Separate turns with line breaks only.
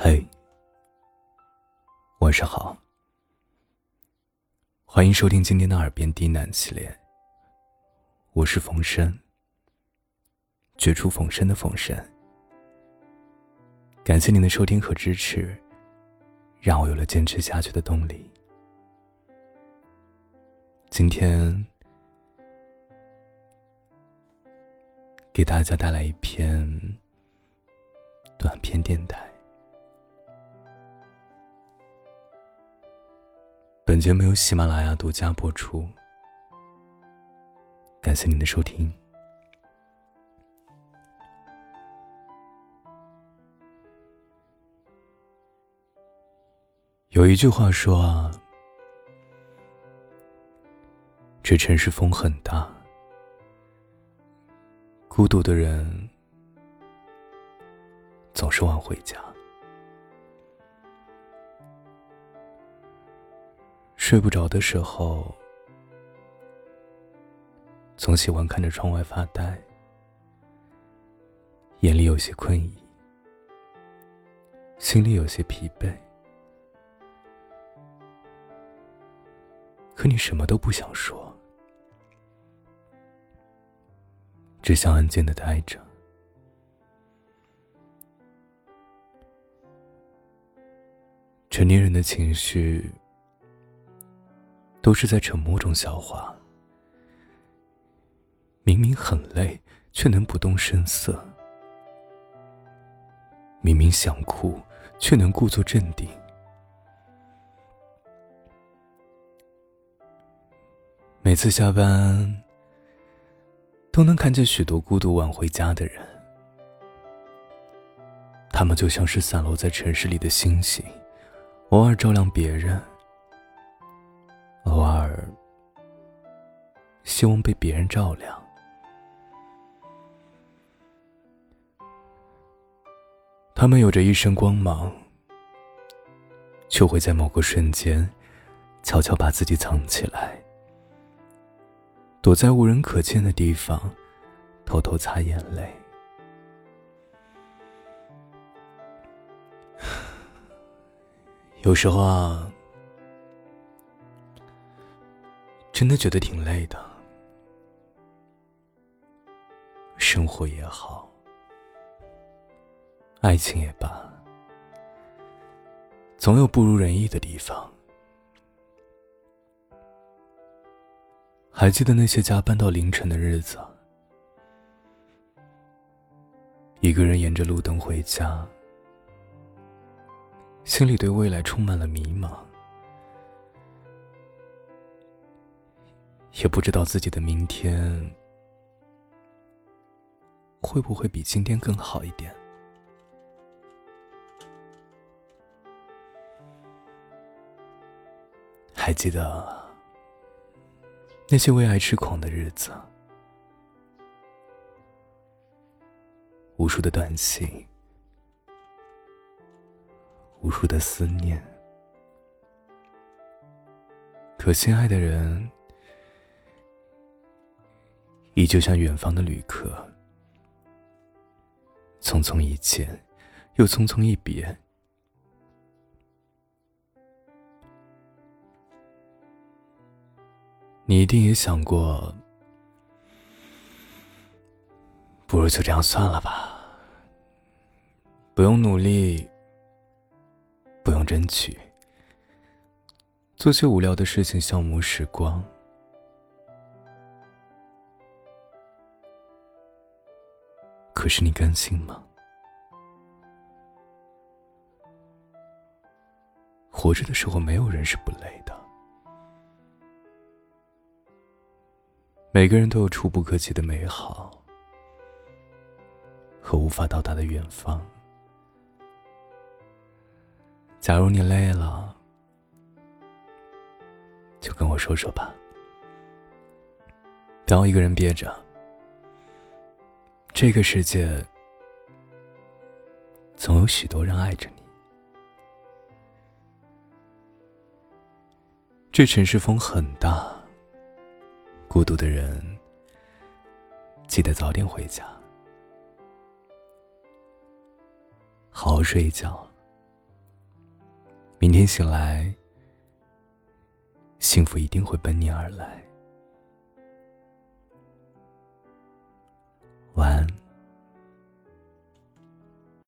嘿，晚上好，欢迎收听今天的耳边低喃系列。我是冯生，绝处逢生的冯生。感谢您的收听和支持，让我有了坚持下去的动力。今天给大家带来一篇短篇电台。本节目由喜马拉雅独家播出，感谢您的收听。有一句话说啊，这城市风很大，孤独的人总是晚回家。睡不着的时候，总喜欢看着窗外发呆，眼里有些困意，心里有些疲惫。可你什么都不想说，只想安静的待着。成年人的情绪。都是在沉默中消化。明明很累，却能不动声色；明明想哭，却能故作镇定。每次下班，都能看见许多孤独晚回家的人。他们就像是散落在城市里的星星，偶尔照亮别人。偶尔，希望被别人照亮。他们有着一身光芒，却会在某个瞬间，悄悄把自己藏起来，躲在无人可见的地方，偷偷擦眼泪。有时候啊。真的觉得挺累的，生活也好，爱情也罢，总有不如人意的地方。还记得那些加班到凌晨的日子，一个人沿着路灯回家，心里对未来充满了迷茫。也不知道自己的明天会不会比今天更好一点。还记得那些为爱痴狂的日子，无数的短信，无数的思念，可心爱的人。依旧像远方的旅客，匆匆一见，又匆匆一别。你一定也想过，不如就这样算了吧，不用努力，不用争取，做些无聊的事情消磨时光。可是你甘心吗？活着的时候，没有人是不累的。每个人都有触不可及的美好和无法到达的远方。假如你累了，就跟我说说吧，不要一个人憋着。这个世界，总有许多人爱着你。这城市风很大，孤独的人记得早点回家，好好睡一觉，明天醒来，幸福一定会奔你而来。